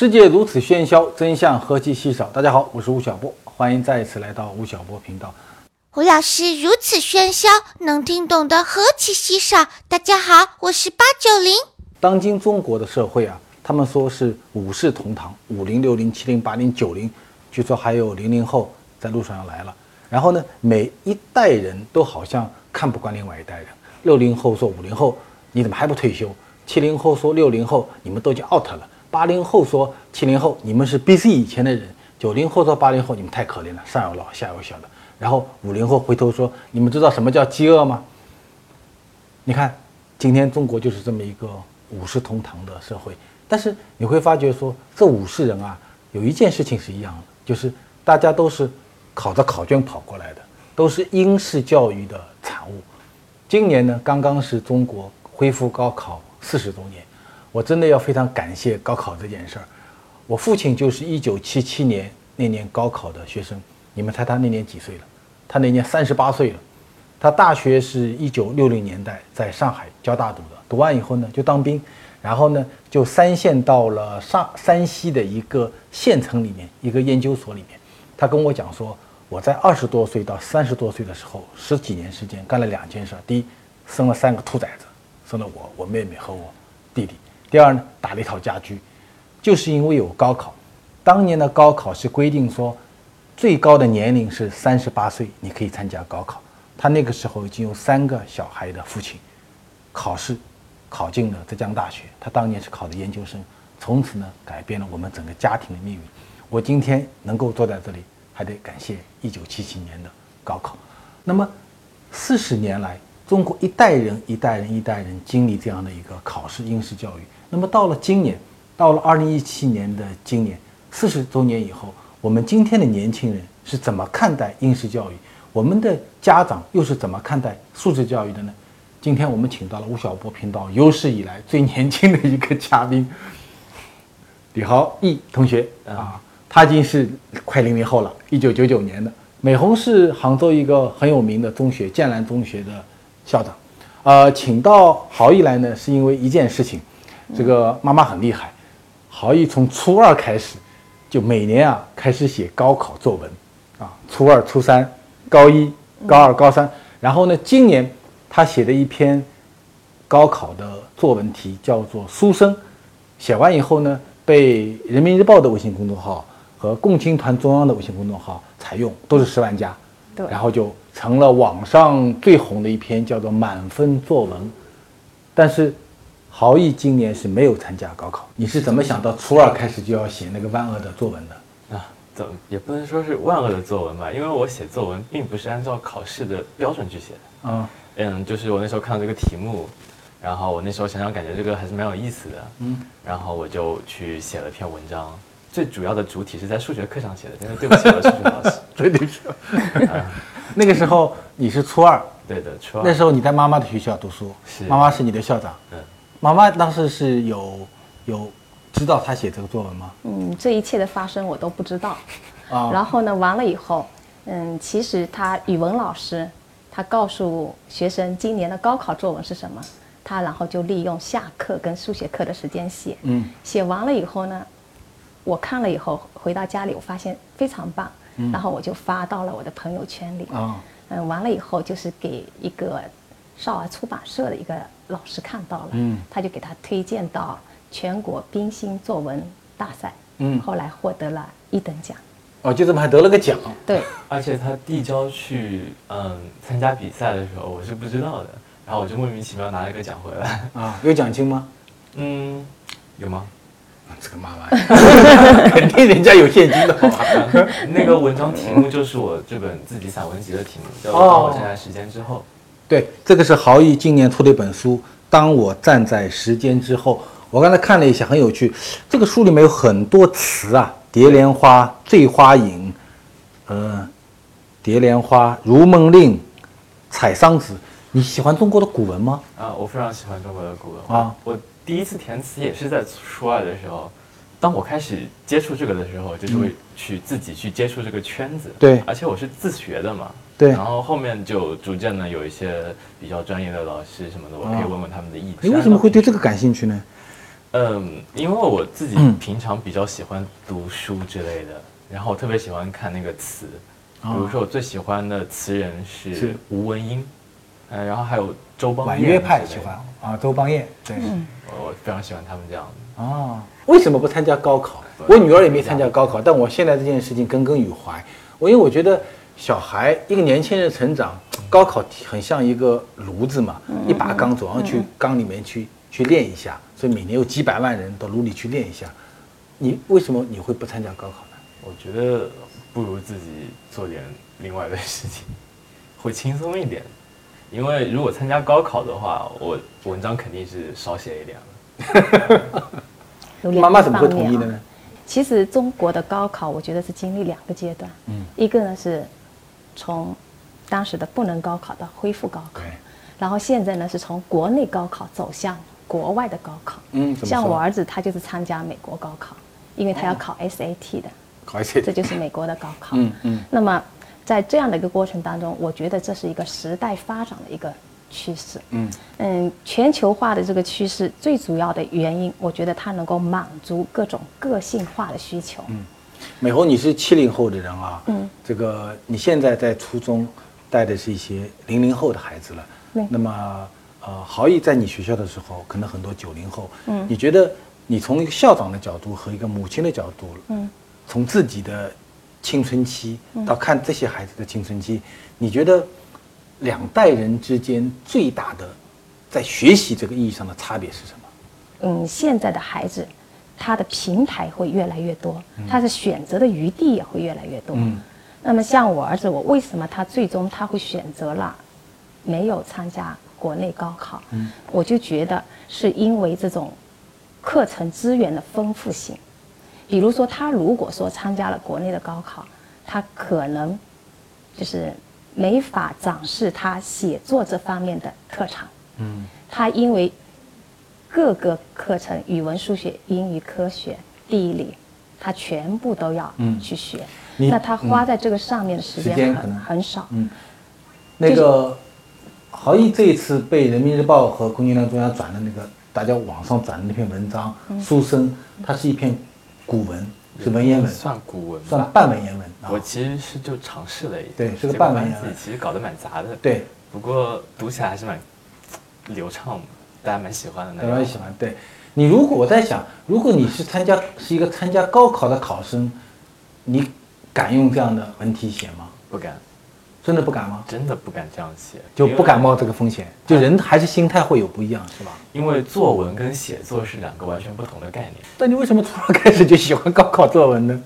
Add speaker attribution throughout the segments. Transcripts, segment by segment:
Speaker 1: 世界如此喧嚣，真相何其稀少。大家好，我是吴晓波，欢迎再一次来到吴晓波频道。
Speaker 2: 胡老师如此喧嚣，能听懂的何其稀少。大家好，我是八九零。
Speaker 1: 当今中国的社会啊，他们说是五世同堂，五零、六零、七零、八零、九零，据说还有零零后在路上要来了。然后呢，每一代人都好像看不惯另外一代人。六零后说五零后你怎么还不退休？七零后说六零后你们都已经 out 了。八零后说七零后你们是 BC 以前的人。九零后说八零后你们太可怜了，上有老下有小的。然后五零后回头说你们知道什么叫饥饿吗？你看，今天中国就是这么一个五世同堂的社会。但是你会发觉说这五世人啊，有一件事情是一样的，就是大家都是考着考卷跑过来的，都是英式教育的产物。今年呢，刚刚是中国恢复高考四十周年，我真的要非常感谢高考这件事儿。我父亲就是一九七七年那年高考的学生，你们猜他那年几岁了？他那年三十八岁了。他大学是一九六零年代在上海交大读的，读完以后呢就当兵，然后呢就三线到了上山西的一个县城里面一个研究所里面。他跟我讲说。我在二十多岁到三十多岁的时候，十几年时间干了两件事：第一，生了三个兔崽子，生了我、我妹妹和我弟弟；第二呢，打了一套家居。就是因为有高考，当年的高考是规定说，最高的年龄是三十八岁，你可以参加高考。他那个时候已经有三个小孩的父亲，考试考进了浙江大学，他当年是考的研究生，从此呢改变了我们整个家庭的命运。我今天能够坐在这里。还得感谢一九七七年的高考。那么，四十年来，中国一代人一代人一代人经历这样的一个考试应试教育。那么到了今年，到了二零一七年的今年，四十周年以后，我们今天的年轻人是怎么看待应试教育？我们的家长又是怎么看待素质教育的呢？今天我们请到了吴晓波频道有史以来最年轻的一个嘉宾，李豪毅同学啊。他已经是快零零后了，一九九九年的。美红是杭州一个很有名的中学，建兰中学的校长。呃，请到豪毅来呢，是因为一件事情。这个妈妈很厉害，豪毅从初二开始，就每年啊开始写高考作文，啊，初二、初三、高一、高二、高三。然后呢，今年他写的一篇高考的作文题叫做《书生》，写完以后呢，被人民日报的微信公众号。和共青团中央的微信公众号采用都是十万加，
Speaker 3: 对，
Speaker 1: 然后就成了网上最红的一篇叫做满分作文。但是，豪毅今年是没有参加高考。你是怎么想到初二开始就要写那个万恶的作文的？
Speaker 4: 啊，怎也不能说是万恶的作文吧，因为我写作文并不是按照考试的标准去写的。嗯嗯，就是我那时候看到这个题目，然后我那时候想想感觉这个还是蛮有意思的，嗯，然后我就去写了篇文章。最主要的主体是在数学课上写的，但是对不起了数学老师。
Speaker 1: 对对起。那个时候你是初二，
Speaker 4: 对的，初二。
Speaker 1: 那时候你在妈妈的学校读书，
Speaker 4: 是
Speaker 1: 妈妈是你的校长。嗯，妈妈当时是有有知道他写这个作文吗？
Speaker 3: 嗯，这一切的发生我都不知道。啊。然后呢，完了以后，嗯，其实他语文老师他告诉学生今年的高考作文是什么，他然后就利用下课跟数学课的时间写。嗯。写完了以后呢？我看了以后回到家里，我发现非常棒，然后我就发到了我的朋友圈里。嗯，完了以后就是给一个少儿出版社的一个老师看到了，嗯，他就给他推荐到全国冰心作文大赛，嗯，后来获得了一等奖。
Speaker 1: 哦，就这么还得了个奖？
Speaker 3: 对，
Speaker 4: 而且他递交去嗯参加比赛的时候，我是不知道的，然后我就莫名其妙拿了一个奖回来。
Speaker 1: 啊，有奖金吗？
Speaker 4: 嗯，有吗？
Speaker 1: 这个妈妈，肯定人家有现金的好吧？
Speaker 4: 那个文章题目就是我这本自己散文集的题目，叫《当我站在时间之后》。
Speaker 1: 对，这个是豪毅今年出的一本书《当我站在时间之后》。我刚才看了一下，很有趣。这个书里面有很多词啊，蝶恋花、醉花影，呃，蝶恋花、如梦令、采桑子。你喜欢中国的古文吗？
Speaker 4: 啊，我非常喜欢中国的古文啊，我。第一次填词也是在初二的时候，当我开始接触这个的时候，就是会去自己去接触这个圈子。
Speaker 1: 对，
Speaker 4: 而且我是自学的嘛。
Speaker 1: 对。
Speaker 4: 然后后面就逐渐的有一些比较专业的老师什么的，我可以问问他们的意见。
Speaker 1: 你为什么会对这个感兴趣呢？
Speaker 4: 嗯，因为我自己平常比较喜欢读书之类的，然后我特别喜欢看那个词，比如说我最喜欢的词人是吴文英，嗯，然后还有周邦
Speaker 1: 婉约派喜欢啊，周邦彦，对，
Speaker 4: 我非常喜欢他们这样的。
Speaker 1: 啊，为什么不参加高考？我女儿也没参加高考，但我现在这件事情耿耿于怀。我因为我觉得小孩一个年轻人成长，高考很像一个炉子嘛，一把钢总要去缸里面去去练一下。所以每年有几百万人到炉里去练一下，你为什么你会不参加高考呢？
Speaker 4: 我觉得不如自己做点另外的事情，会轻松一点。因为如果参加高考的话，我文章肯定是少写一点了。
Speaker 1: 妈妈怎么会同意的呢？
Speaker 3: 其实中国的高考，我觉得是经历两个阶段。嗯，一个呢是从当时的不能高考到恢复高考，然后现在呢是从国内高考走向。国外的高考，嗯，像我儿子他就是参加美国高考，因为他要考 SAT 的，
Speaker 1: 考 SAT，
Speaker 3: 这就是美国的高考。嗯嗯。那么在这样的一个过程当中，我觉得这是一个时代发展的一个趋势。嗯嗯，全球化的这个趋势最主要的原因，我觉得它能够满足各种个性化的需求。嗯，
Speaker 1: 美红，你是七零后的人啊，嗯，这个你现在在初中带的是一些零零后的孩子了，那么。呃，豪毅在你学校的时候，可能很多九零后。嗯，你觉得你从一个校长的角度和一个母亲的角度，嗯，从自己的青春期到看这些孩子的青春期，你觉得两代人之间最大的在学习这个意义上的差别是什么？
Speaker 3: 嗯，现在的孩子，他的平台会越来越多，他的选择的余地也会越来越多。嗯，那么像我儿子，我为什么他最终他会选择了没有参加？国内高考，嗯，我就觉得是因为这种课程资源的丰富性。比如说，他如果说参加了国内的高考，他可能就是没法展示他写作这方面的特长。嗯，他因为各个课程，语文、数学、英语、科学、地理，他全部都要去学。那他花在这个上面的时间很很少。嗯，
Speaker 1: 那个。郝毅这一次被人民日报和空间量中央转的那个，大家网上转的那篇文章《书生》，它是一篇古文，是文言文，
Speaker 4: 算古文，
Speaker 1: 算半文言文。
Speaker 4: 我其实是就尝试了一下，
Speaker 1: 对，是个半文言文，
Speaker 4: 其实搞得蛮杂的，
Speaker 1: 对。
Speaker 4: 不过读起来还是蛮流畅，大家蛮喜欢的。
Speaker 1: 蛮喜欢。对，你如果我在想，如果你是参加是一个参加高考的考生，你敢用这样的文体写吗？
Speaker 4: 不敢。
Speaker 1: 真的不敢吗？
Speaker 4: 真的不敢这样写，
Speaker 1: 就不敢冒这个风险。就人还是心态会有不一样，是吧？
Speaker 4: 因为作文跟写作是两个完全不同的概念。
Speaker 1: 那你为什么从开始就喜欢高考作文呢？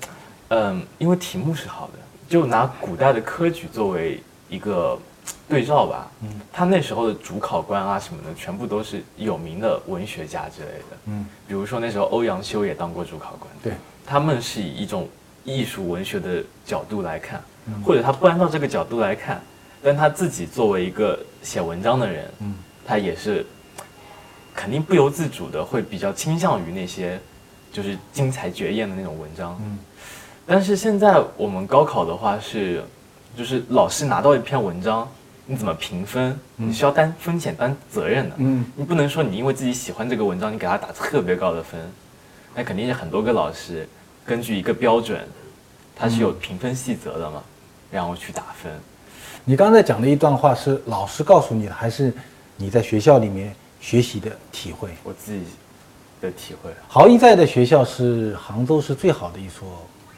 Speaker 4: 嗯，因为题目是好的。就拿古代的科举作为一个 对照吧。嗯。他那时候的主考官啊什么的，全部都是有名的文学家之类的。嗯。比如说那时候欧阳修也当过主考官。
Speaker 1: 对。
Speaker 4: 他们是以一种艺术文学的角度来看。或者他不按照这个角度来看，但他自己作为一个写文章的人，嗯，他也是肯定不由自主的会比较倾向于那些就是精彩绝艳的那种文章，嗯。但是现在我们高考的话是，就是老师拿到一篇文章，你怎么评分？你需要担风险、担责任的，嗯。你不能说你因为自己喜欢这个文章，你给他打特别高的分，那肯定是很多个老师根据一个标准，他是有评分细则的嘛。然后去打分。
Speaker 1: 你刚才讲的一段话是老师告诉你的，还是你在学校里面学习的体会？
Speaker 4: 我自己的体会。
Speaker 1: 豪一在的学校是杭州是最好的一所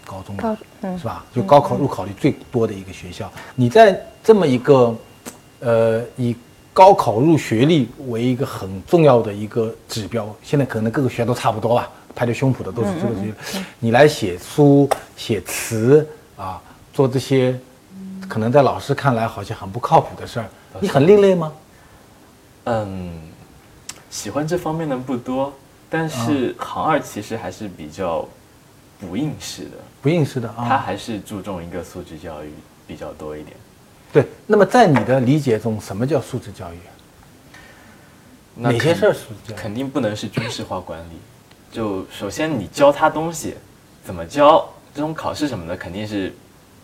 Speaker 1: 高中，嗯是吧？就高考入考率最多的一个学校。你在这么一个，呃，以高考入学率为一个很重要的一个指标，现在可能各个学校都差不多吧，拍着胸脯的都是这个你来写书、写词啊。做这些，可能在老师看来好像很不靠谱的事儿，你很另类吗？
Speaker 4: 嗯，喜欢这方面的不多，但是行二其实还是比较不应试的，
Speaker 1: 不应试的啊，
Speaker 4: 他还是注重一个素质教育比较多一点。
Speaker 1: 对，那么在你的理解中，什么叫素质教育？哪些事儿素质？
Speaker 4: 肯定不能是军事化管理。就首先你教他东西，怎么教？这种考试什么的肯定是。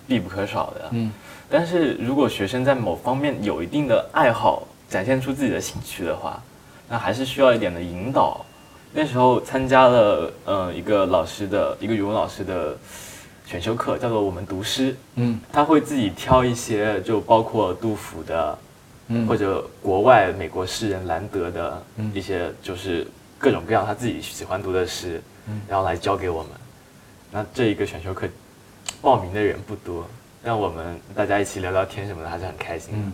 Speaker 4: 必不可少的，嗯，但是如果学生在某方面有一定的爱好，展现出自己的兴趣的话，那还是需要一点的引导，那时候参加了呃一个老师的一个语文老师的选修课，叫做我们读诗。嗯，他会自己挑一些，就包括杜甫的，嗯，或者国外美国诗人兰德的一些，就是各种各样他自己喜欢读的诗，然后来教给我们。那这一个选修课报名的人不多，让我们大家一起聊聊天什么的，还是很开心。嗯，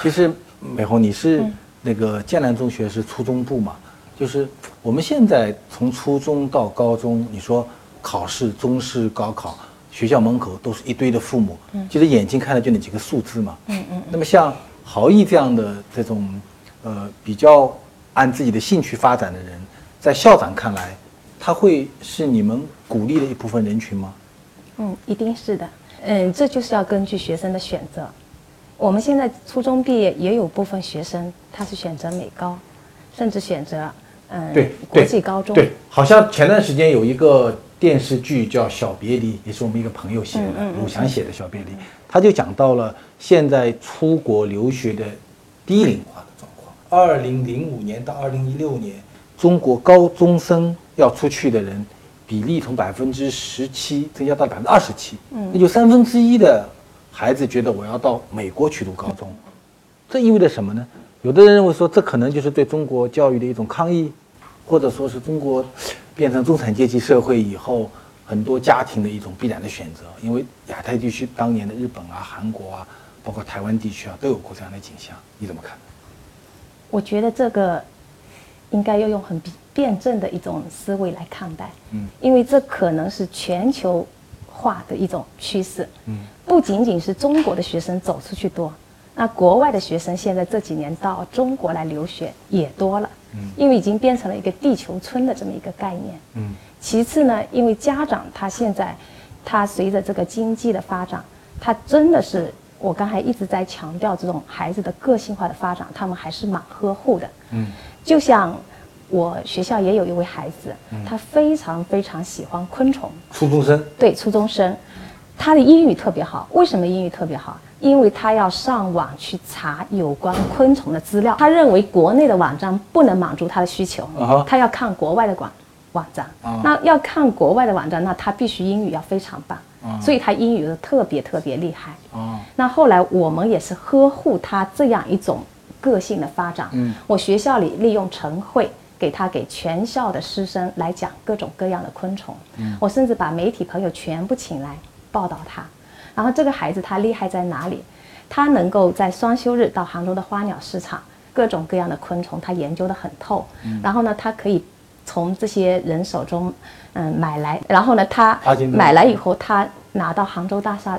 Speaker 1: 其实美红你是那个剑南中学是初中部嘛？就是我们现在从初中到高中，你说考试、中试、高考，学校门口都是一堆的父母，嗯，其实眼睛看的就那几个数字嘛，嗯嗯。那么像豪毅这样的这种，呃，比较按自己的兴趣发展的人，在校长看来，他会是你们鼓励的一部分人群吗？
Speaker 3: 嗯，一定是的。嗯，这就是要根据学生的选择。我们现在初中毕业也有部分学生，他是选择美高，甚至选择。嗯，
Speaker 1: 对，
Speaker 3: 国际高中，
Speaker 1: 对，好像前段时间有一个电视剧叫《小别离》，也是我们一个朋友写的，鲁翔写的《小别离》，他就讲到了现在出国留学的低龄化的状况。二零零五年到二零一六年，中国高中生要出去的人比例从百分之十七增加到百分之二十七，嗯，那就三分之一的孩子觉得我要到美国去读高中，这意味着什么呢？有的人认为说，这可能就是对中国教育的一种抗议，或者说是中国变成中产阶级社会以后很多家庭的一种必然的选择。因为亚太地区当年的日本啊、韩国啊，包括台湾地区啊，都有过这样的景象。你怎么看？
Speaker 3: 我觉得这个应该要用很辩证的一种思维来看待。嗯，因为这可能是全球化的一种趋势。嗯，不仅仅是中国的学生走出去多。那国外的学生现在这几年到中国来留学也多了，嗯，因为已经变成了一个地球村的这么一个概念，嗯。其次呢，因为家长他现在，他随着这个经济的发展，他真的是我刚才一直在强调这种孩子的个性化的发展，他们还是蛮呵护的，嗯。就像我学校也有一位孩子，他非常非常喜欢昆虫，
Speaker 1: 初中生，
Speaker 3: 对，初中生，他的英语特别好，为什么英语特别好？因为他要上网去查有关昆虫的资料，他认为国内的网站不能满足他的需求，他要看国外的网网站。那要看国外的网站，那他必须英语要非常棒，所以他英语特别特别厉害。那后来我们也是呵护他这样一种个性的发展。我学校里利用晨会给他给全校的师生来讲各种各样的昆虫。我甚至把媒体朋友全部请来报道他。然后这个孩子他厉害在哪里？他能够在双休日到杭州的花鸟市场，各种各样的昆虫他研究得很透。然后呢，他可以从这些人手中，嗯，买来。然后呢，他买来以后，他拿到杭州大厦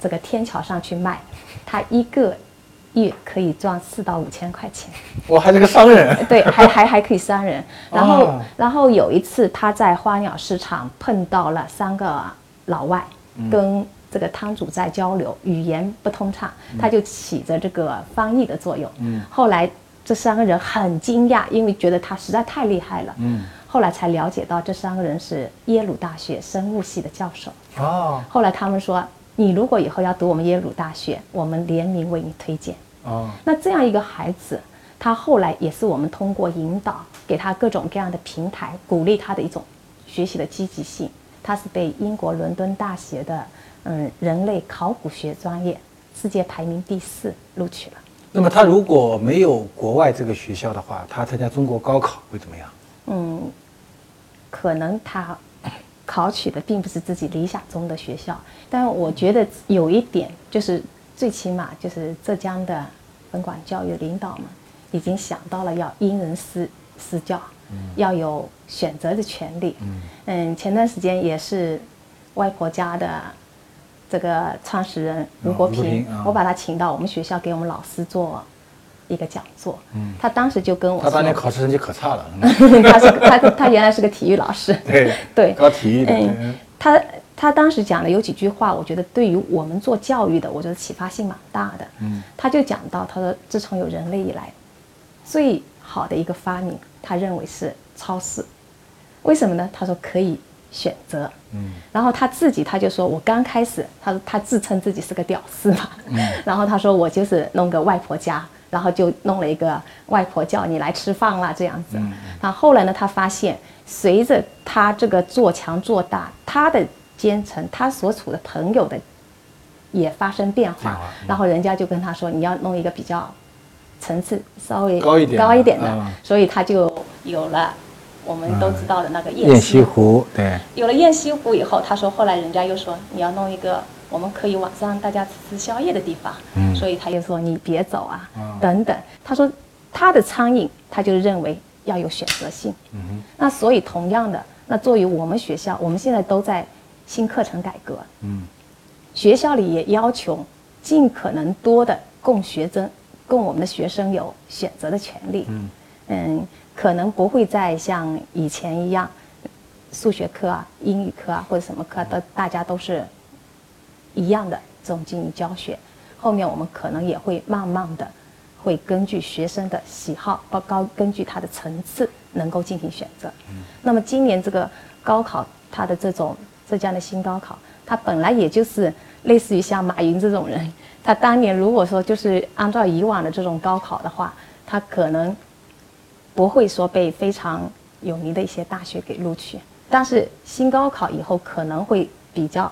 Speaker 3: 这个天桥上去卖，他一个月可以赚四到五千块钱。
Speaker 1: 我还是个商人。
Speaker 3: 对，还还还可以商人。然后，然后有一次他在花鸟市场碰到了三个老外，跟。这个汤主在交流，语言不通畅，他就起着这个翻译的作用。嗯，后来这三个人很惊讶，因为觉得他实在太厉害了。嗯，后来才了解到这三个人是耶鲁大学生物系的教授。哦，后来他们说，你如果以后要读我们耶鲁大学，我们联名为你推荐。哦，那这样一个孩子，他后来也是我们通过引导，给他各种各样的平台，鼓励他的一种学习的积极性。他是被英国伦敦大学的。嗯，人类考古学专业世界排名第四，录取了。
Speaker 1: 那么他如果没有国外这个学校的话，他参加中国高考会怎么样？
Speaker 3: 嗯，可能他考取的并不是自己理想中的学校，但我觉得有一点就是，最起码就是浙江的分管教育领导们已经想到了要因人施施教，要有选择的权利。嗯嗯，前段时间也是外婆家的。这个创始人吴国平，我把他请到我们学校给我们老师做一个讲座。嗯，他当时就跟我说，
Speaker 1: 他当年考试成绩可差了。
Speaker 3: 他是他他原来是个体育老师。
Speaker 1: 对
Speaker 3: 对，
Speaker 1: 搞体育的。嗯，
Speaker 3: 他他当时讲的有几句话，我觉得对于我们做教育的，我觉得启发性蛮大的。嗯，他就讲到，他说自从有人类以来，最好的一个发明，他认为是超市。为什么呢？他说可以。选择，嗯，然后他自己他就说，我刚开始，他说他自称自己是个屌丝嘛，嗯，然后他说我就是弄个外婆家，然后就弄了一个外婆叫你来吃饭啦这样子。那后来呢，他发现随着他这个做强做大，他的阶层，他所处的朋友的也发生变化，然后人家就跟他说，你要弄一个比较层次稍微
Speaker 1: 高一点
Speaker 3: 高一点的，所以他就有了我们都知道的那个
Speaker 1: 雁西湖。对，
Speaker 3: 有了雁西湖以后，他说后来人家又说你要弄一个。我们可以晚上大家吃吃宵夜的地方，嗯，所以他又说你别走啊，等等。他说他的苍蝇，他就认为要有选择性，嗯那所以同样的，那作为我们学校，我们现在都在新课程改革，嗯，学校里也要求尽可能多的供学生，供我们的学生有选择的权利，嗯。嗯，可能不会再像以前一样，数学课啊、英语课啊或者什么课都大家都是。一样的这种进行教学，后面我们可能也会慢慢的，会根据学生的喜好，包高根据他的层次，能够进行选择。那么今年这个高考，它的这种浙江的新高考，它本来也就是类似于像马云这种人，他当年如果说就是按照以往的这种高考的话，他可能不会说被非常有名的一些大学给录取，但是新高考以后可能会比较。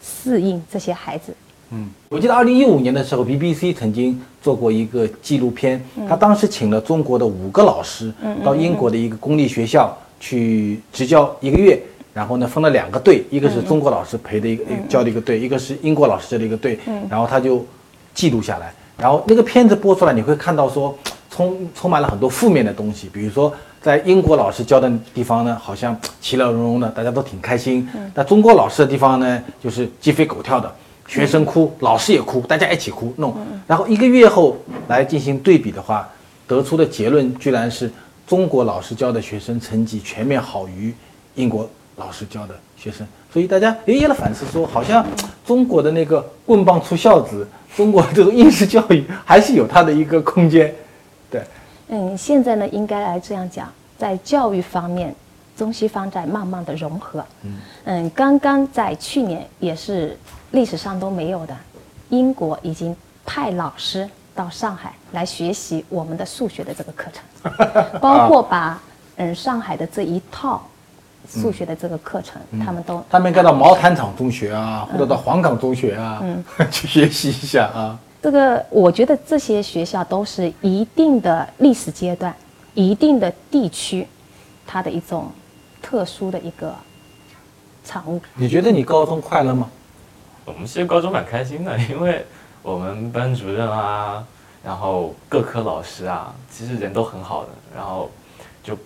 Speaker 3: 适应这些孩子。
Speaker 1: 嗯，我记得二零一五年的时候，BBC 曾经做过一个纪录片，他当时请了中国的五个老师到英国的一个公立学校去执教一个月，然后呢分了两个队，一个是中国老师陪的一个教的一个队，一个是英国老师教的一个队，然后他就记录下来，然后那个片子播出来，你会看到说充充满了很多负面的东西，比如说。在英国老师教的地方呢，好像其乐融融的，大家都挺开心。那中国老师的地方呢，就是鸡飞狗跳的，学生哭，老师也哭，大家一起哭弄。然后一个月后来进行对比的话，得出的结论居然是中国老师教的学生成绩全面好于英国老师教的学生。所以大家也有了反思，说好像中国的那个棍棒出孝子，中国这种应试教育还是有它的一个空间。对。
Speaker 3: 嗯，现在呢，应该来这样讲，在教育方面，中西方在慢慢的融合。嗯，嗯，刚刚在去年也是历史上都没有的，英国已经派老师到上海来学习我们的数学的这个课程，包括把嗯上海的这一套数学的这个课程，他们都
Speaker 1: 他们该到毛坦厂中学啊，或者到黄冈中学啊，去学习一下啊。
Speaker 3: 这个我觉得这些学校都是一定的历史阶段、一定的地区，它的一种特殊的一个产物。
Speaker 1: 你觉得你高中快乐吗？
Speaker 4: 我们其实高中蛮开心的，因为我们班主任啊，然后各科老师啊，其实人都很好的，然后就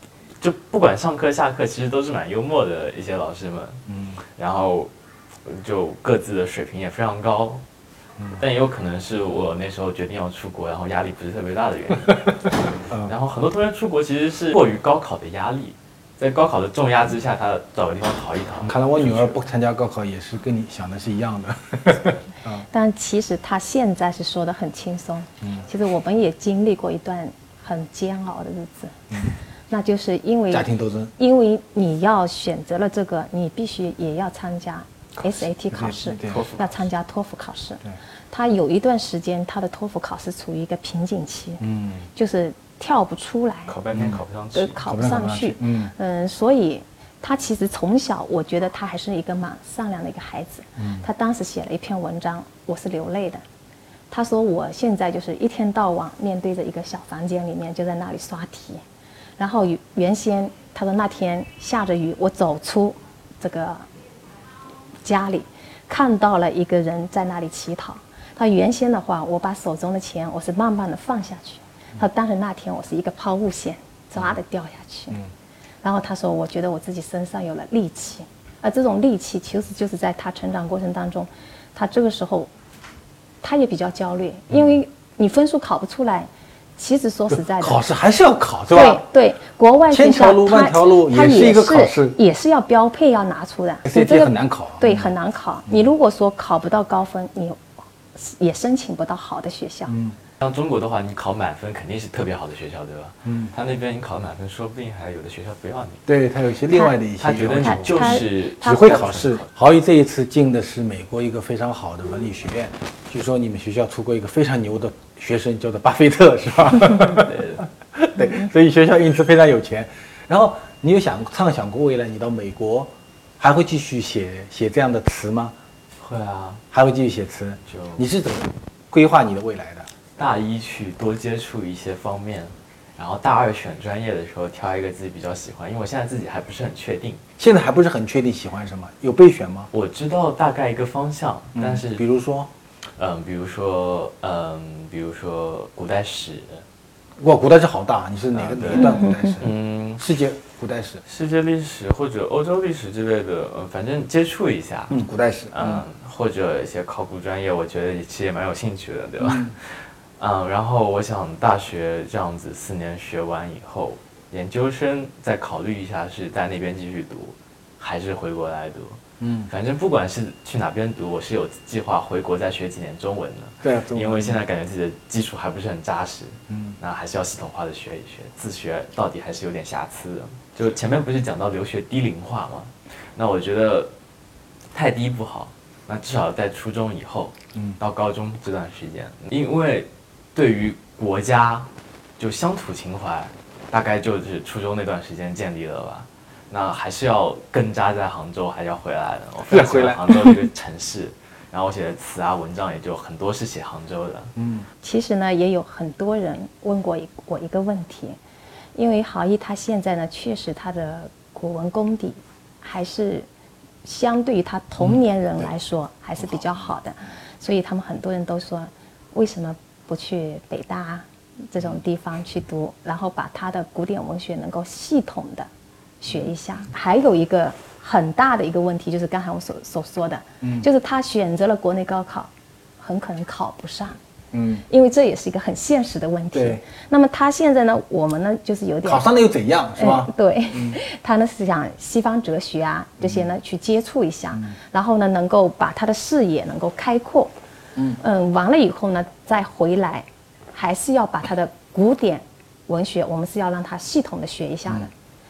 Speaker 4: 就不管上课下课，其实都是蛮幽默的一些老师们。嗯，然后就各自的水平也非常高。但也有可能是我那时候决定要出国，然后压力不是特别大的原因。然后很多同学出国其实是迫于高考的压力，在高考的重压之下，他找个地方逃一逃。
Speaker 1: 看来我女儿不参加高考也是跟你想的是一样的。
Speaker 3: 但其实她现在是说的很轻松。嗯，其实我们也经历过一段很煎熬的日子。嗯，那就是因为
Speaker 1: 家庭斗争，
Speaker 3: 因为你要选择了这个，你必须也要参加。SAT 考试。要参加托福考试，他有一段时间他的托福考试处于一个瓶颈期，嗯，就是跳不出来，
Speaker 4: 考半天考不上去，
Speaker 3: 考不上去，嗯。嗯，所以他其实从小我觉得他还是一个蛮善良的一个孩子，嗯，他当时写了一篇文章，我是流泪的，他说我现在就是一天到晚面对着一个小房间里面就在那里刷题，然后原先他说那天下着雨，我走出这个。家里看到了一个人在那里乞讨，他原先的话，我把手中的钱我是慢慢的放下去，他当时那天我是一个抛物线，抓的掉下去，然后他说我觉得我自己身上有了力气，而这种力气其实就是在他成长过程当中，他这个时候他也比较焦虑，因为你分数考不出来。其实说实在的，
Speaker 1: 考试还是要考，是吧？
Speaker 3: 对对，国外
Speaker 1: 千条路万条路也是一个考试，
Speaker 3: 也是要标配要拿出的。
Speaker 1: 这个很难考，
Speaker 3: 对，很难考。你如果说考不到高分，你也申请不到好的学校。嗯，
Speaker 4: 像中国的话，你考满分肯定是特别好的学校，对吧？嗯。他那边你考了满分，说不定还有的学校不要你。
Speaker 1: 对他有一些另外的一些，
Speaker 4: 他觉得你就是
Speaker 1: 只会考试。郝宇这一次进的是美国一个非常好的文理学院，据说你们学校出过一个非常牛的学生，叫做巴菲特，是吧？对，所以学校因此非常有钱。然后你有想畅想过未来你到美国，还会继续写写这样的词吗？
Speaker 4: 会啊，
Speaker 1: 还会继续写词。就你是怎么规划你的未来的？
Speaker 4: 大一去多接触一些方面，然后大二选专业的时候挑一个自己比较喜欢，因为我现在自己还不是很确定。
Speaker 1: 现在还不是很确定喜欢什么？有备选吗？
Speaker 4: 我知道大概一个方向，但是
Speaker 1: 比如说，
Speaker 4: 嗯，比如说，嗯，比如说古代史。
Speaker 1: 哇，古代史好大！你是哪个哪一段古代史？嗯，世界古代史、
Speaker 4: 世界历史或者欧洲历史之类的，呃，反正接触一下。
Speaker 1: 嗯，古代史，
Speaker 4: 嗯，或者一些考古专业，我觉得其实也蛮有兴趣的，对吧？嗯，然后我想大学这样子四年学完以后，研究生再考虑一下是在那边继续读，还是回国来读。嗯，反正不管是去哪边读，我是有计划回国再学几年中文的。
Speaker 1: 对，
Speaker 4: 因为现在感觉自己的基础还不是很扎实。嗯，那还是要系统化的学一学，自学到底还是有点瑕疵的。就前面不是讲到留学低龄化吗？那我觉得太低不好，那至少在初中以后，嗯，到高中这段时间，因为。对于国家，就乡土情怀，大概就是初中那段时间建立了吧。那还是要根扎在杭州，还是要回来的。我非常喜欢杭州这个城市，然后我写的词啊文章也就很多是写杭州的。
Speaker 3: 嗯，其实呢，也有很多人问过我一个问题，因为郝毅他现在呢，确实他的古文功底还是相对于他同年人来说还是比较好的，所以他们很多人都说，为什么？不去北大这种地方去读，然后把他的古典文学能够系统的学一下。还有一个很大的一个问题，就是刚才我所所说的，嗯，就是他选择了国内高考，很可能考不上，嗯，因为这也是一个很现实的问题。
Speaker 1: 对。
Speaker 3: 那么他现在呢，我们呢就是有点
Speaker 1: 考上了又怎样，是吧？
Speaker 3: 对，他呢是想西方哲学啊这些呢去接触一下，然后呢能够把他的视野能够开阔。嗯嗯，完了以后呢，再回来，还是要把他的古典文学，我们是要让他系统的学一下的。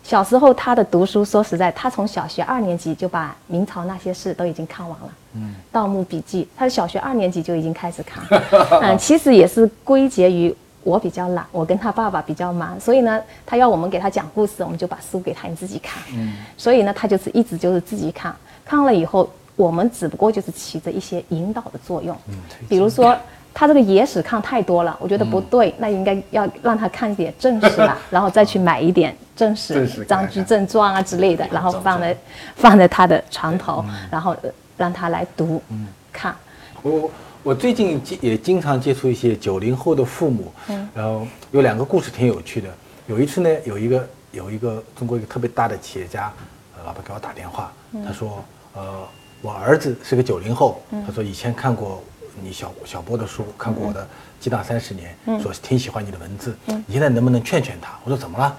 Speaker 3: 小时候他的读书，说实在，他从小学二年级就把明朝那些事都已经看完了。嗯，《盗墓笔记》，他的小学二年级就已经开始看。嗯，其实也是归结于我比较懒，我跟他爸爸比较忙，所以呢，他要我们给他讲故事，我们就把书给他，你自己看。嗯，所以呢，他就是一直就是自己看，看了以后。我们只不过就是起着一些引导的作用，嗯，比如说他这个野史看太多了，我觉得不对，那应该要让他看一点正史吧，然后再去买一点正史，张居正传啊之类的，然后放在放在他的床头，然后让他来读，嗯看。
Speaker 1: 我我最近也经常接触一些九零后的父母，嗯，然后有两个故事挺有趣的。有一次呢，有一个有一个中国一个特别大的企业家，老板给我打电话，他说，呃。我儿子是个九零后，他说以前看过你小小波的书，看过我的《激荡三十年》，说挺喜欢你的文字。你现在能不能劝劝他？我说怎么了？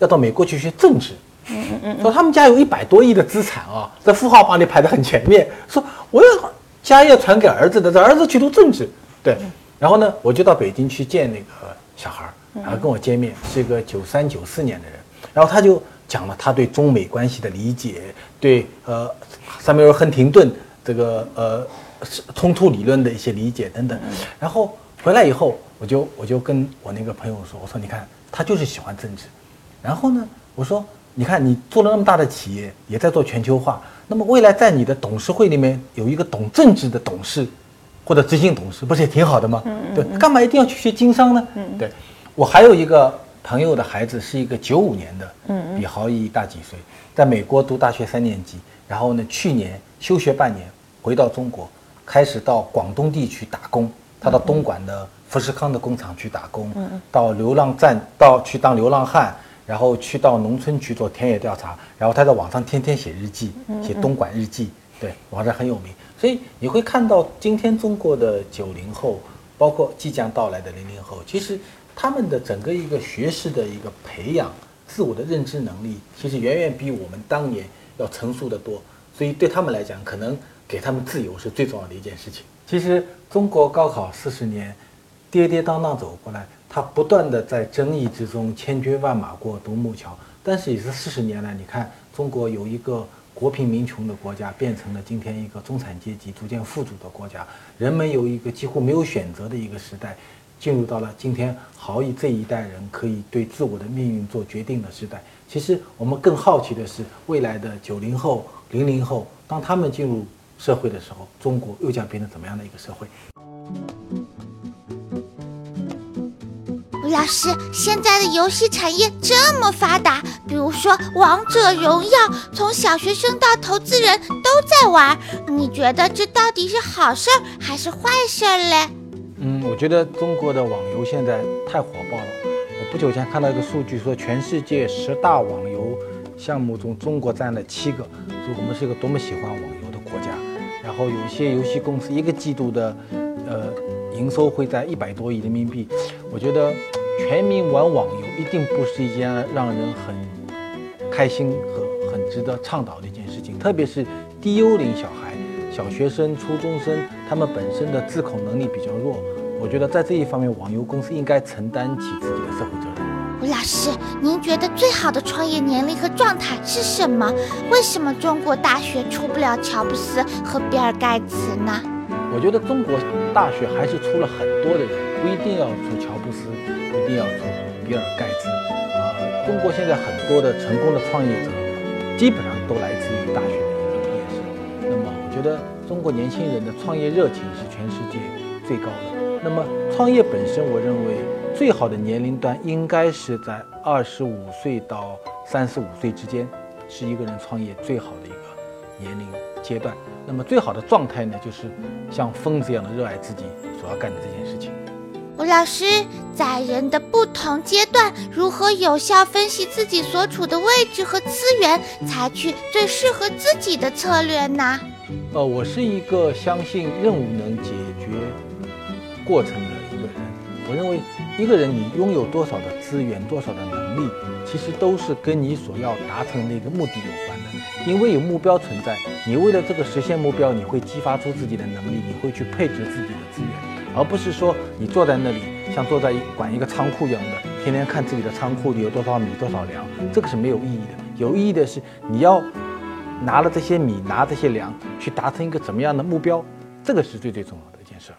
Speaker 1: 要到美国去学政治。说他们家有一百多亿的资产啊，在富豪榜里排得很前面。说我要家业传给儿子的，这儿子去读政治。对，然后呢，我就到北京去见那个小孩儿，然后跟我见面，是一个九三九四年的人，然后他就讲了他对中美关系的理解，对呃。萨缪尔·亨廷顿这个呃冲突理论的一些理解等等，然后回来以后，我就我就跟我那个朋友说，我说你看他就是喜欢政治，然后呢，我说你看你做了那么大的企业，也在做全球化，那么未来在你的董事会里面有一个懂政治的董事或者执行董事，不是也挺好的吗？对，干嘛一定要去学经商呢？对，我还有一个朋友的孩子是一个九五年的，比豪毅大几岁，在美国读大学三年级。然后呢，去年休学半年，回到中国，开始到广东地区打工。他到东莞的富士康的工厂去打工，到流浪站到去当流浪汉，然后去到农村去做田野调查。然后他在网上天天写日记，写东莞日记，对，网上很有名。所以你会看到今天中国的九零后，包括即将到来的零零后，其实他们的整个一个学识的一个培养，自我的认知能力，其实远远比我们当年。要成熟的多，所以对他们来讲，可能给他们自由是最重要的一件事情。其实中国高考四十年，跌跌宕荡走过来，他不断的在争议之中千军万马过独木桥。但是也是四十年来，你看中国有一个国贫民穷的国家，变成了今天一个中产阶级逐渐富足的国家，人们有一个几乎没有选择的一个时代。进入到了今天，好逸这一代人可以对自我的命运做决定的时代。其实我们更好奇的是，未来的九零后、零零后，当他们进入社会的时候，中国又将变成怎么样的一个社会？
Speaker 2: 吴老师，现在的游戏产业这么发达，比如说《王者荣耀》，从小学生到投资人都在玩，你觉得这到底是好事还是坏事儿嘞？
Speaker 1: 嗯，我觉得中国的网游现在太火爆了。我不久前看到一个数据，说全世界十大网游项目中，中国占了七个，所以我们是一个多么喜欢网游的国家。然后有些游戏公司一个季度的，呃，营收会在一百多亿人民币。我觉得全民玩网游一定不是一件让人很开心和很值得倡导的一件事情，特别是低幽龄小孩。小学生、初中生，他们本身的自控能力比较弱，我觉得在这一方面，网游公司应该承担起自己的社会责任。
Speaker 2: 吴老师，您觉得最好的创业年龄和状态是什么？为什么中国大学出不了乔布斯和比尔盖茨呢？
Speaker 1: 我觉得中国大学还是出了很多的人，不一定要出乔布斯，不一定要出比尔盖茨。啊，中国现在很多的成功的创业者，基本上都来自于大学的毕业生。那么，我。觉得中国年轻人的创业热情是全世界最高的。那么创业本身，我认为最好的年龄段应该是在二十五岁到三十五岁之间，是一个人创业最好的一个年龄阶段。那么最好的状态呢，就是像疯子一样的热爱自己所要干的这件事情。
Speaker 2: 吴老师，在人的不同阶段，如何有效分析自己所处的位置和资源，采取最适合自己的策略呢？
Speaker 1: 呃，我是一个相信任务能解决过程的一个人。我认为，一个人你拥有多少的资源、多少的能力，其实都是跟你所要达成的那个目的有关的。因为有目标存在，你为了这个实现目标，你会激发出自己的能力，你会去配置自己的资源，而不是说你坐在那里像坐在管一个仓库一样的，天天看自己的仓库里有多少米、多少粮，这个是没有意义的。有意义的是你要。拿了这些米，拿这些粮，去达成一个怎么样的目标？这个是最最重要的一件事。